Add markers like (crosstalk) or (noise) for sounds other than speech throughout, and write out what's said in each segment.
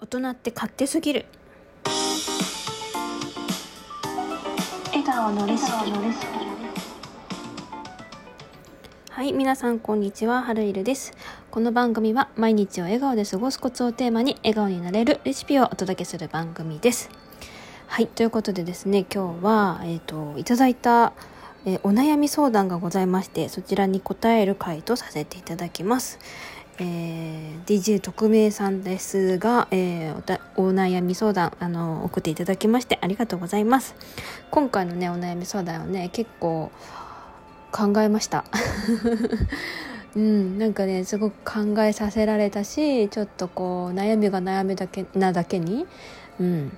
大人って勝手すぎる。笑顔のレシピ。はい皆さんこんにちは。はるいるです。この番組は毎日を笑顔で過ごすコツをテーマに笑顔になれるレシピをお届けする番組です。はいということでですね今日はえっ、ー、といただいたえー、お悩み相談がございましてそちらに答える回とさせていただきますえー、DJ 特命さんですが、えー、お悩み相談あの送っていただきましてありがとうございます。今回のねお悩み相談はね結構考えました。(laughs) うんなんかねすごく考えさせられたしちょっとこう悩みが悩みだけなだけにうん。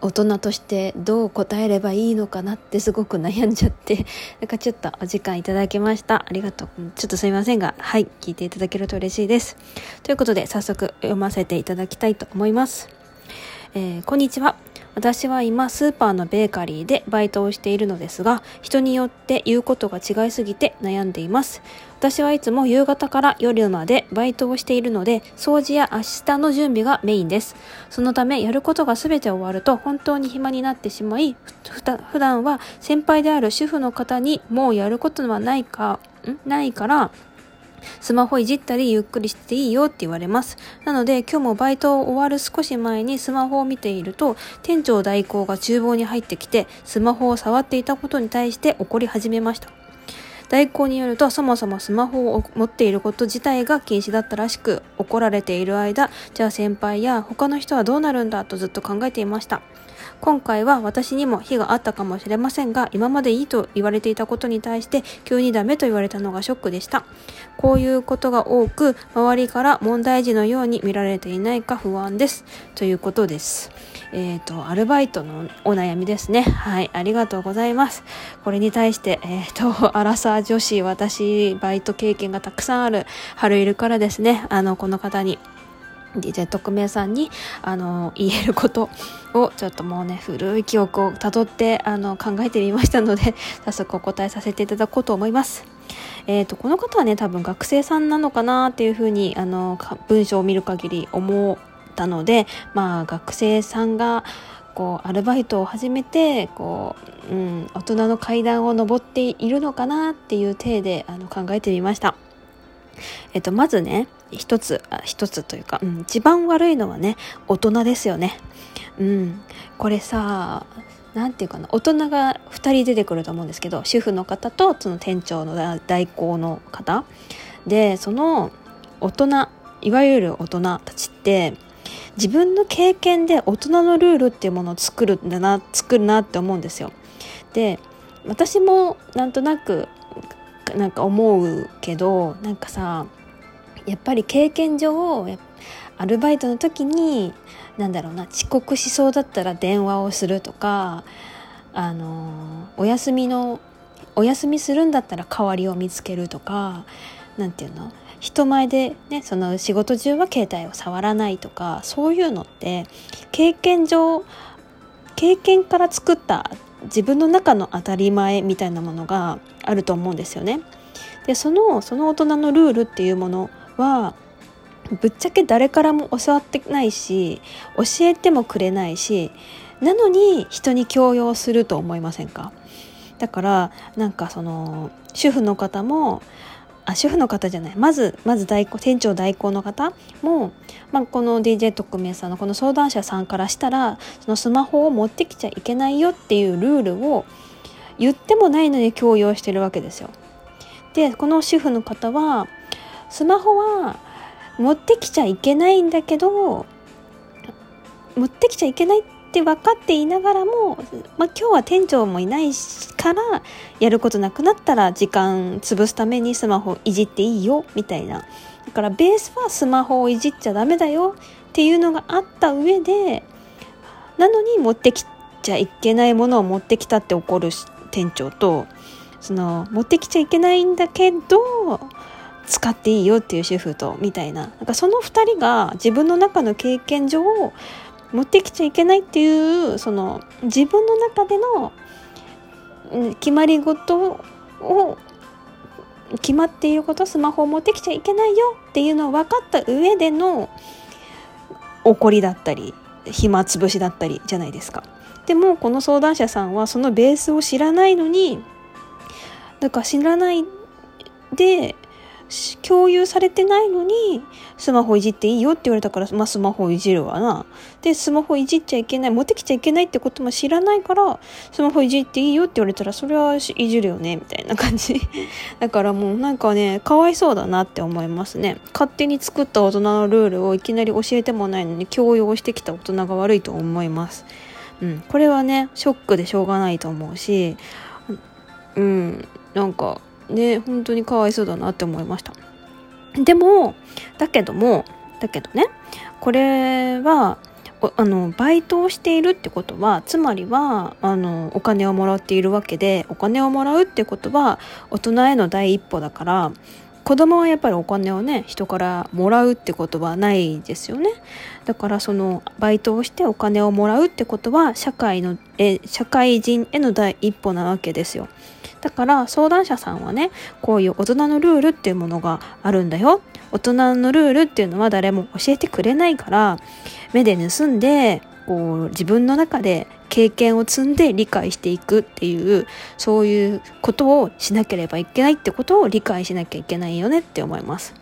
大人としてどう答えればいいのかなってすごく悩んじゃって (laughs) なんかちょっとお時間いただきました。ありがとう。ちょっとすいませんが。はい。聞いていただけると嬉しいです。ということで早速読ませていただきたいと思います、えー、こんにちは。私は今スーパーのベーカリーでバイトをしているのですが人によって言うことが違いすぎて悩んでいます。私はいつも夕方から夜までバイトをしているので掃除や明日の準備がメインです。そのためやることが全て終わると本当に暇になってしまい普段は先輩である主婦の方にもうやることはないかん？ないからスマホいじったりゆっくりしていいよって言われます。なので今日もバイトを終わる少し前にスマホを見ていると店長代行が厨房に入ってきてスマホを触っていたことに対して怒り始めました。代行によるとそもそもスマホを持っていること自体が禁止だったらしく怒られている間じゃあ先輩や他の人はどうなるんだとずっと考えていました今回は私にも非があったかもしれませんが、今までいいと言われていたことに対して急にダメと言われたのがショックでした。こういうことが多く、周りから問題児のように見られていないか不安です。ということです。えっ、ー、と、アルバイトのお悩みですね。はい、ありがとうございます。これに対して、えっ、ー、と、アラサー女子、私、バイト経験がたくさんある、春いるからですね、あの、この方に DJ 特命さんにあの言えることをちょっともうね古い記憶をたどってあの考えてみましたので (laughs) 早速お答えさせていただこうと思います。えーと、この方はね多分学生さんなのかなっていうふうにあの文章を見る限り思ったのでまあ学生さんがこうアルバイトを始めてこう、うん、大人の階段を上っているのかなっていう体であの考えてみました。えっと、まずね、一つ、一つというか、うん、一番悪いのはね、大人ですよね。うん。これさ、なんていうかな、大人が2人出てくると思うんですけど、主婦の方とその店長の代行の方。で、その大人、いわゆる大人たちって、自分の経験で大人のルールっていうものを作るんだな、作るなって思うんですよ。で、私もなんとなくなんか思うけどなんかさやっぱり経験上アルバイトの時に何だろうな遅刻しそうだったら電話をするとかあのお休みのお休みするんだったら代わりを見つけるとか何て言うの人前でねその仕事中は携帯を触らないとかそういうのって経験上経験から作った自分の中の当たり前みたいなものがあると思うんですよね。でそのその大人のルールっていうものはぶっちゃけ誰からも教わってないし教えてもくれないしなのに人に強要すると思いませんか？だからなんかその主婦の方もあ主婦の方じゃないまずまず代行店長代行の方も、まあ、この DJ 特命さんのこの相談者さんからしたらそのスマホを持ってきちゃいけないよっていうルールを言ってもないのに強要してるわけですよ。でこの主婦の方はスマホは持ってきちゃいけないんだけど持ってきちゃいけないって分かっていながらも、まあ、今日は店長もいないからやることなくなったら時間潰すためにスマホいじっていいよみたいな。だからベースはスマホをいじっちゃダメだよっていうのがあった上でなのに持ってきちゃいけないものを持ってきたって怒る店長とその持ってきちゃいけないんだけど使っていいよっていう主婦とみたいななんかその2人が自分の中の経験上を持ってきちゃいけないっていうその自分の中での決まり事を決まっていることスマホを持ってきちゃいけないよっていうのを分かった上での怒りだったり暇つぶしだったりじゃないですか。でもこの相談者さんはそのベースを知らないのにだか知らないで共有されてないのにスマホいじっていいよって言われたから、まあ、スマホいじるわな。でスマホいじっちゃいけない持ってきちゃいけないってことも知らないからスマホいじっていいよって言われたらそれはいじるよねみたいな感じ。(laughs) だからもうなんかねかわいそうだなって思いますね。勝手に作った大人のルールをいきなり教えてもないのに強要してきた大人が悪いと思います。うん、これはねショックでしょうがないと思うしうん。なんかね本当にかわいそうだなって思いました。でもだけどもだけどねこれはあのバイトをしているってことはつまりはあのお金をもらっているわけでお金をもらうってことは大人への第一歩だから子供はやっぱりお金をね人からもらうってことはないですよね。だからそのバイトをしてお金をもらうってことは社会のえ社会人への第一歩なわけですよ。だから相談者さんはねこういう大人のルールっていうものがあるんだよ大人のルールっていうのは誰も教えてくれないから目で盗んでこう自分の中で経験を積んで理解していくっていうそういうことをしなければいけないってことを理解しなきゃいけないよねって思います。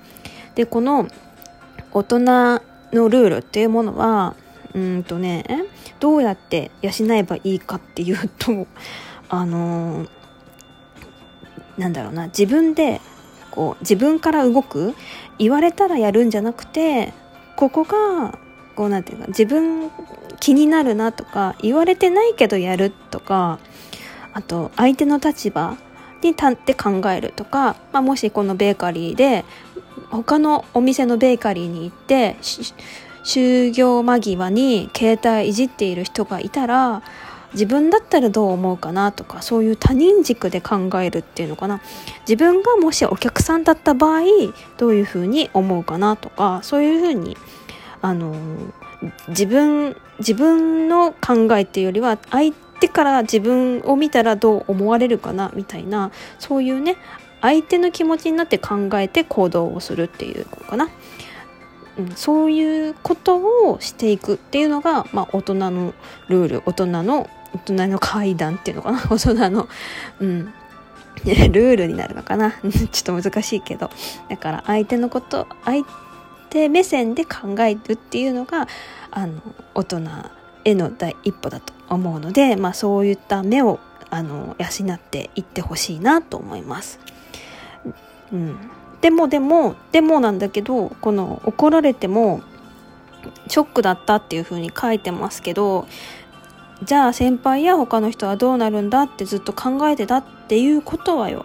でこの大人のルールっていうものはうんとねどうやって養えばいいかっていうとあのなんだろうな自分でこう自分から動く言われたらやるんじゃなくてここがこうなんていうか自分気になるなとか言われてないけどやるとかあと相手の立場に立って考えるとか、まあ、もしこのベーカリーで他のお店のベーカリーに行って就業間際に携帯いじっている人がいたら自分だったらどう思うかなとかそういう他人軸で考えるっていうのかな。自分がもしお客さんだった場合どういうふうに思うかなとかそういうふうにあの自分自分の考えっていうよりは相手から自分を見たらどう思われるかなみたいなそういうね相手の気持ちになって考えて行動をするっていうのかな、うん、そういうことをしていくっていうのが、まあ、大人のルール大人の大人の階段っていうのかな？(laughs) 大人の、うん、(laughs) ルールになるのかな？(laughs) ちょっと難しいけど。だから相手のこと相手目線で考えるっていうのがあの大人への第一歩だと思うので、まあ、そういった目をあの養っていってほしいなと思います。うん、でもでもでもなんだけどこの怒られてもショックだったっていう風に書いてますけどじゃあ先輩や他の人はどうなるんだってずっと考えてたっていうことはよ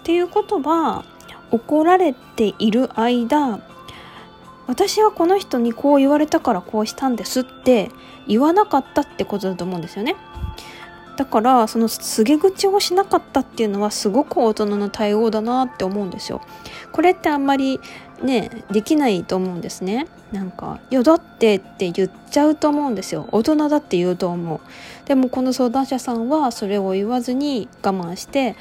っていうことは怒られている間私はこの人にこう言われたからこうしたんですって言わなかったってことだと思うんですよね。だからその告げ口をしなかったっていうのはすごく大人の対応だなって思うんですよ。これってあんまりねできないと思うんですね。なんか「よだって」って言っちゃうと思うんですよ。大人だって言うと思う。でもこの相談者さんはそれを言わずに我慢して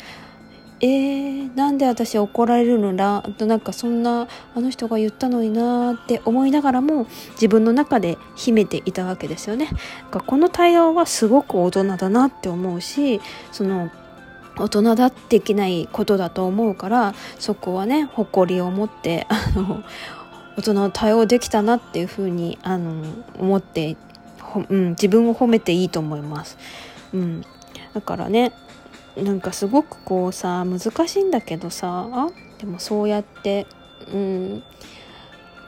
えー、なんで私怒られるの？だとなんかそんなあの人が言ったのになって思いながらも自分の中で秘めていたわけですよね。この対応はすごく大人だなって思うしその大人だってできないことだと思うからそこはね誇りを持ってあの大人の対応できたなっていうふうにあの思って、うん、自分を褒めていいと思います。うん、だからねなんかすごくこうさ難しいんだけどさでもそうやってうん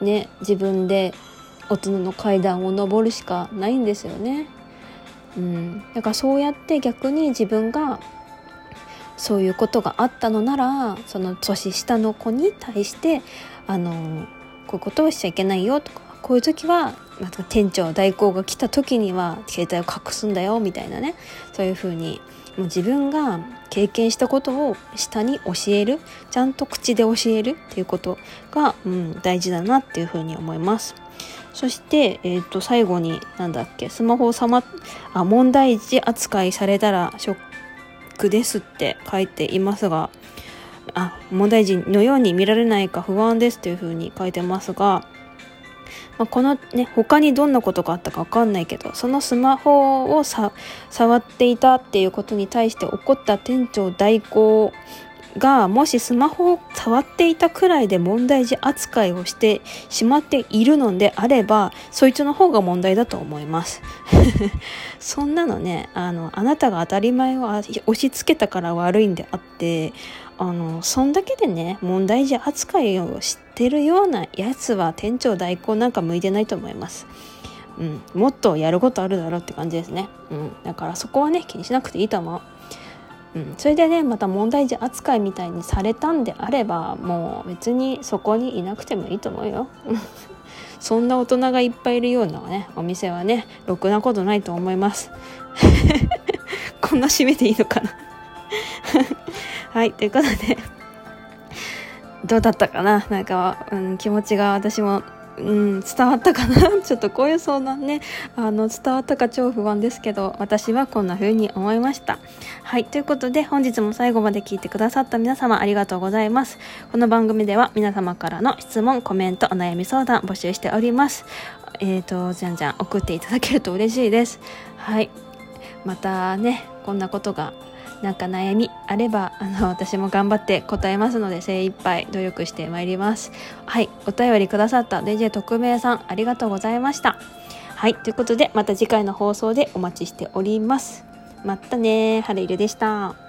ね自分で大人の階段を上るしかないんですよね。うん、だからそうやって逆に自分がそういうことがあったのならその年下の子に対してあのこういうことをしちゃいけないよとかこういう時は、店長代行が来た時には携帯を隠すんだよみたいなねそういうふうにもう自分が経験したことを下に教えるちゃんと口で教えるっていうことが、うん、大事だなっていうふうに思います。そして、えー、と最後に何だっけスマホをさまあ問題児扱いされたらショックですって書いていますがあ問題児のように見られないか不安ですというふうに書いてますがまあ、このね他にどんなことがあったか分かんないけどそのスマホをさ触っていたっていうことに対して怒った店長代行がもしスマホを触っていたくらいで問題児扱いをしてしまっているのであればそいつの方が問題だと思います。(laughs) そんなのねあのあなたが当たり前を押し付けたから悪いんであってあのそんだけでね問題児扱いをしてるようなやつは店長代行なんか向いてないと思います。うん、もっとやることあるだろうって感じですね。うん、だからそこはね気にしなくていいと思う。うん、それでねまた問題児扱いみたいにされたんであればもう別にそこにいなくてもいいと思うよ。(laughs) そんな大人がいっぱいいるようなねお店はねろくなことないと思います。(laughs) こんな締めていいのかなはいということで (laughs) どうだったかな？なんか、うん、気持ちが私もうん、伝わったかな？(laughs) ちょっとこういう相談ね、あの、伝わったか超不安ですけど、私はこんな風に思いました。はい、ということで本日も最後まで聞いてくださった皆様ありがとうございます。この番組では皆様からの質問、コメント、お悩み相談募集しております。えっ、ー、と、じゃんじゃん送っていただけると嬉しいです。はい。またね、こんなことがなんか悩みあればあの私も頑張って答えますので精一杯努力してまいります。はいお便りくださった DJ 特命さんありがとうございました。はいということでまた次回の放送でお待ちしております。またねはるいるでした。